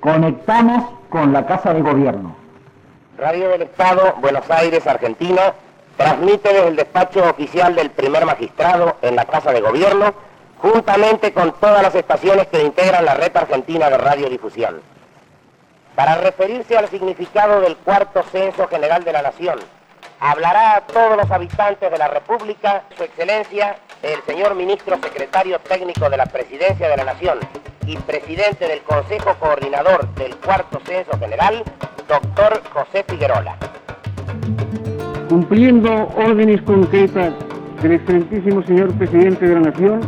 Conectamos con la Casa de Gobierno. Radio del Estado, Buenos Aires, Argentina, transmite desde el despacho oficial del primer magistrado en la Casa de Gobierno, juntamente con todas las estaciones que integran la red argentina de radiodifusión. Para referirse al significado del cuarto censo general de la Nación, hablará a todos los habitantes de la República, Su Excelencia, el señor Ministro Secretario Técnico de la Presidencia de la Nación y Presidente del Consejo Coordinador del Cuarto Censo General, doctor José Figuerola. Cumpliendo órdenes concretas del excelentísimo señor Presidente de la Nación,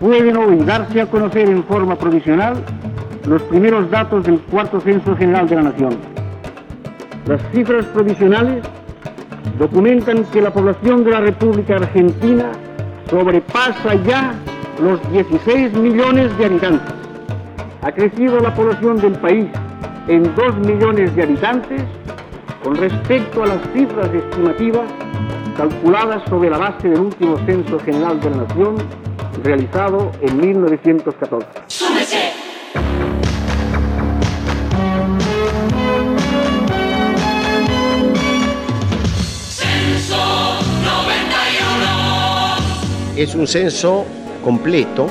pueden hoy darse a conocer en forma provisional los primeros datos del Cuarto Censo General de la Nación. Las cifras provisionales documentan que la población de la República Argentina sobrepasa ya los 16 millones de habitantes. Ha crecido la población del país en 2 millones de habitantes con respecto a las cifras estimativas calculadas sobre la base del último censo general de la nación realizado en 1914. Es un censo completo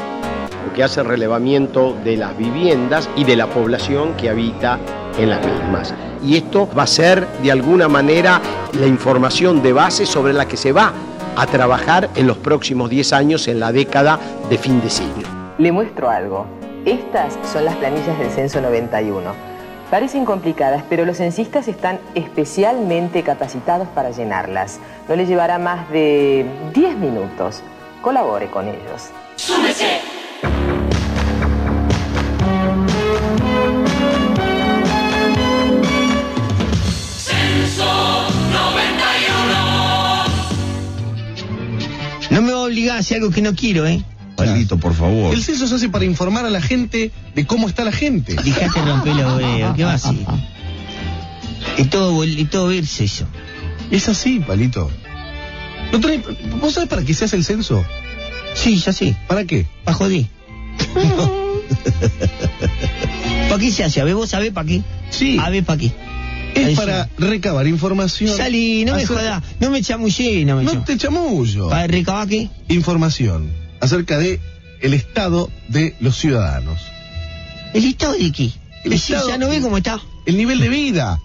que hace relevamiento de las viviendas y de la población que habita en las mismas. Y esto va a ser de alguna manera la información de base sobre la que se va a trabajar en los próximos 10 años en la década de fin de siglo. Le muestro algo. Estas son las planillas del censo 91. Parecen complicadas, pero los censistas están especialmente capacitados para llenarlas. No les llevará más de 10 minutos. Colabore con ellos. ¡Súmese! A a hacer algo que no quiero, ¿eh? Palito, por favor. El censo se hace para informar a la gente de cómo está la gente. Dejate romper los huevos, ¿qué va así? Es todo, es todo verse eso. Es así, Palito. ¿No tenés- ¿Vos sabés para qué se hace el censo? Sí, ya sé. ¿Para qué? Pa' joder. ¿Para qué se hace? A ver, vos sabés para qué. Sí. A ver, ¿para qué? Es Ahí para recabar información. Salí, no me acerca- jodas. No me chamullé, no me No te chamullo. ¿Para recabar qué? Información acerca de el estado de los ciudadanos. ¿El estado de qué? El estado- ya no ve cómo está. El nivel de vida.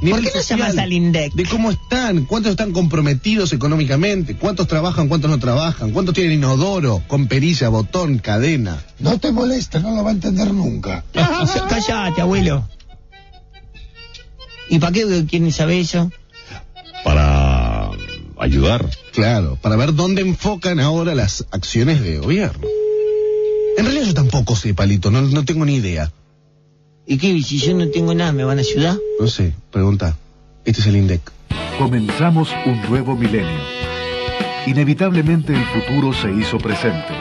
¿Por nivel qué no social, llamas al INDEC? De cómo están, cuántos están comprometidos económicamente, cuántos trabajan, cuántos no trabajan, cuántos tienen inodoro, con perilla, botón, cadena. No te molesta, no lo va a entender nunca. Cállate, abuelo. ¿Y para qué quieren saber eso? Para ayudar. Claro, para ver dónde enfocan ahora las acciones de gobierno. En realidad yo tampoco sé, Palito, no, no tengo ni idea. ¿Y qué? Si yo no tengo nada, ¿me van a ayudar? No sé, pregunta. Este es el INDEC. Comenzamos un nuevo milenio. Inevitablemente el futuro se hizo presente.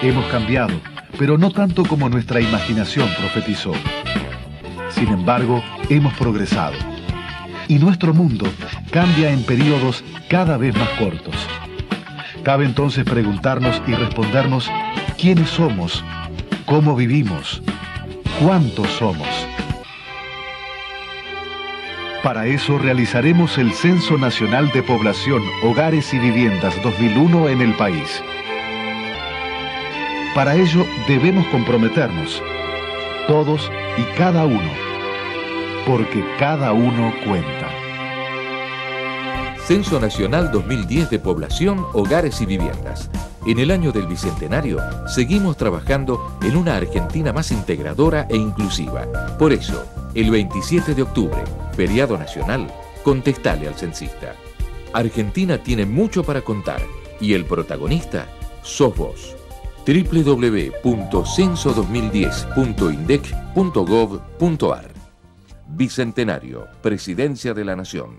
Hemos cambiado, pero no tanto como nuestra imaginación profetizó. Sin embargo, hemos progresado. Y nuestro mundo cambia en periodos cada vez más cortos. Cabe entonces preguntarnos y respondernos quiénes somos, cómo vivimos, cuántos somos. Para eso realizaremos el Censo Nacional de Población, Hogares y Viviendas 2001 en el país. Para ello debemos comprometernos, todos y cada uno, porque cada uno cuenta. Censo Nacional 2010 de Población, Hogares y Viviendas. En el año del Bicentenario, seguimos trabajando en una Argentina más integradora e inclusiva. Por eso, el 27 de octubre, feriado nacional, contestale al censista. Argentina tiene mucho para contar y el protagonista sos vos. www.censo2010.indec.gov.ar Bicentenario, Presidencia de la Nación.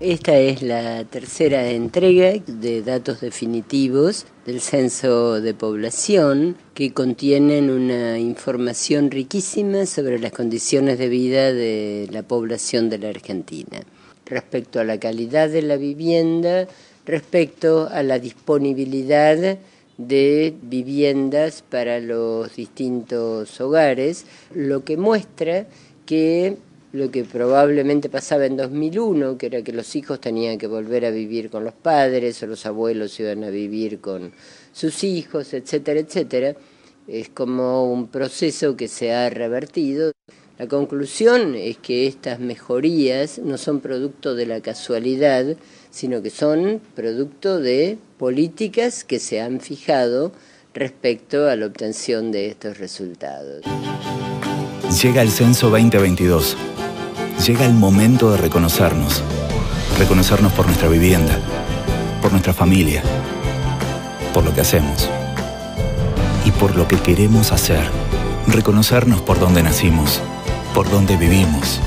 Esta es la tercera entrega de datos definitivos del censo de población que contienen una información riquísima sobre las condiciones de vida de la población de la Argentina, respecto a la calidad de la vivienda, respecto a la disponibilidad de viviendas para los distintos hogares, lo que muestra que lo que probablemente pasaba en 2001, que era que los hijos tenían que volver a vivir con los padres o los abuelos iban a vivir con sus hijos, etcétera, etcétera, es como un proceso que se ha revertido. La conclusión es que estas mejorías no son producto de la casualidad, sino que son producto de políticas que se han fijado respecto a la obtención de estos resultados. Llega el censo 2022 Llega el momento de reconocernos. Reconocernos por nuestra vivienda, por nuestra familia, por lo que hacemos y por lo que queremos hacer. Reconocernos por donde nacimos, por donde vivimos,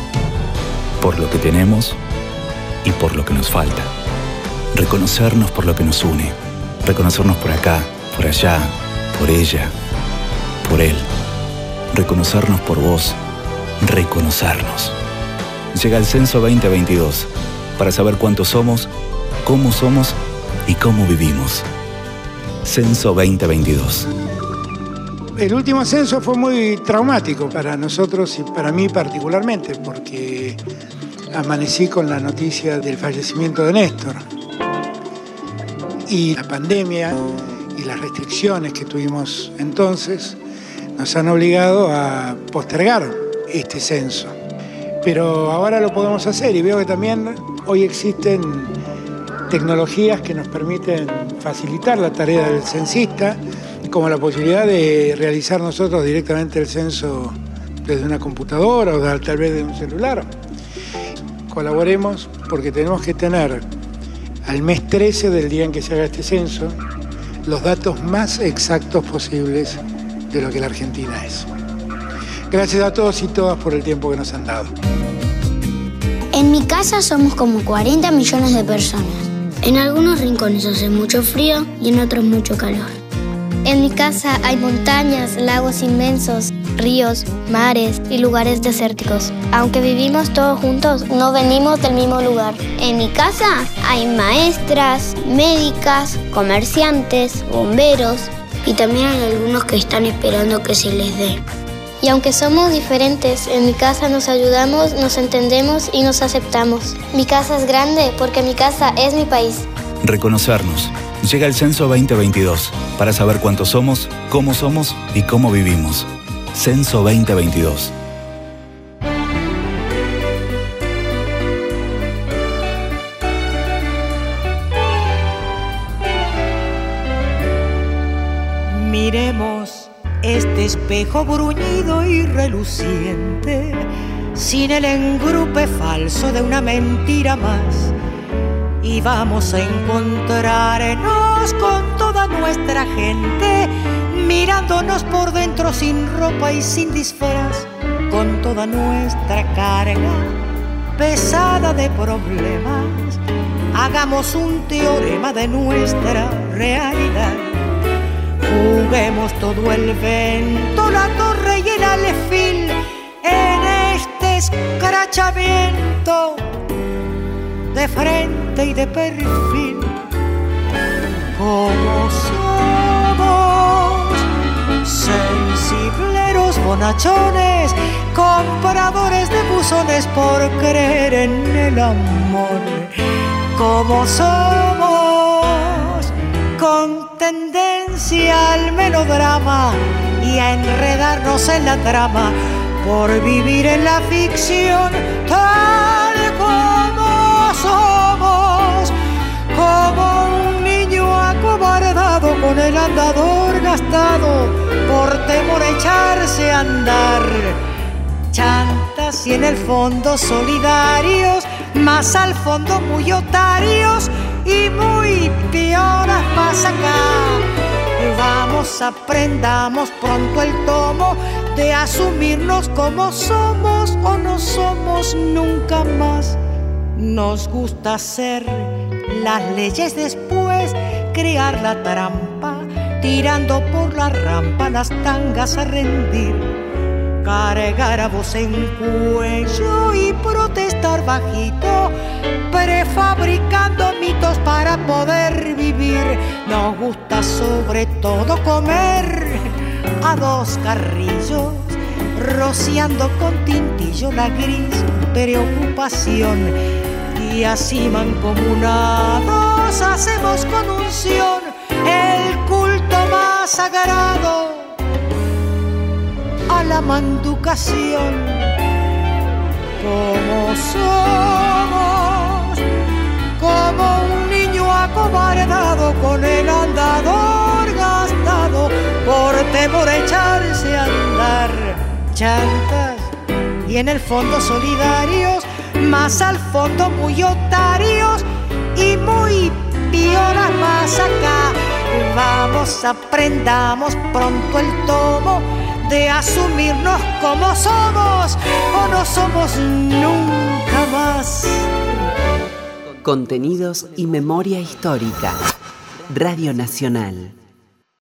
por lo que tenemos y por lo que nos falta. Reconocernos por lo que nos une. Reconocernos por acá, por allá, por ella, por él. Reconocernos por vos. Reconocernos llega el Censo 2022 para saber cuántos somos, cómo somos y cómo vivimos. Censo 2022. El último censo fue muy traumático para nosotros y para mí particularmente, porque amanecí con la noticia del fallecimiento de Néstor. Y la pandemia y las restricciones que tuvimos entonces nos han obligado a postergar este censo pero ahora lo podemos hacer y veo que también hoy existen tecnologías que nos permiten facilitar la tarea del censista, como la posibilidad de realizar nosotros directamente el censo desde una computadora o tal vez de un celular. Colaboremos porque tenemos que tener al mes 13 del día en que se haga este censo los datos más exactos posibles de lo que la Argentina es. Gracias a todos y todas por el tiempo que nos han dado. En mi casa somos como 40 millones de personas. En algunos rincones hace mucho frío y en otros mucho calor. En mi casa hay montañas, lagos inmensos, ríos, mares y lugares desérticos. Aunque vivimos todos juntos, no venimos del mismo lugar. En mi casa hay maestras, médicas, comerciantes, bomberos y también hay algunos que están esperando que se les dé. Y aunque somos diferentes, en mi casa nos ayudamos, nos entendemos y nos aceptamos. Mi casa es grande porque mi casa es mi país. Reconocernos. Llega el Censo 2022 para saber cuántos somos, cómo somos y cómo vivimos. Censo 2022. Este espejo bruñido y reluciente, sin el engrupe falso de una mentira más. Y vamos a encontrarnos con toda nuestra gente, mirándonos por dentro sin ropa y sin disfraz, con toda nuestra carga pesada de problemas. Hagamos un teorema de nuestra realidad Juguemos todo el vento, la torre y el alefil en este escrachamiento de frente y de perfil. Como somos sensibleros bonachones, compradores de buzones por creer en el amor. Como somos melodrama y a enredarnos en la trama por vivir en la ficción tal como somos, como un niño acobardado con el andador gastado por temor a echarse a andar. Chantas y en el fondo solidarios, más al fondo muy otarios y muy pioras más acá. Vamos, aprendamos pronto el tomo de asumirnos como somos o no somos nunca más. Nos gusta hacer las leyes después, crear la trampa, tirando por la rampa las tangas a rendir cargar a voz en cuello y protestar bajito, prefabricando mitos para poder vivir Nos gusta sobre todo comer a dos carrillos, rociando con tintillo la gris preocupación. Y así mancomunados hacemos con unción el culto más sagrado a la manducación. Como somos, como un niño acobardado con el andador a echarse a andar. Chantas y en el fondo solidarios, más al fondo muy otarios y muy piolas más acá. Vamos, aprendamos pronto el tomo de asumirnos como somos o no somos nunca más. Contenidos y memoria histórica. Radio Nacional.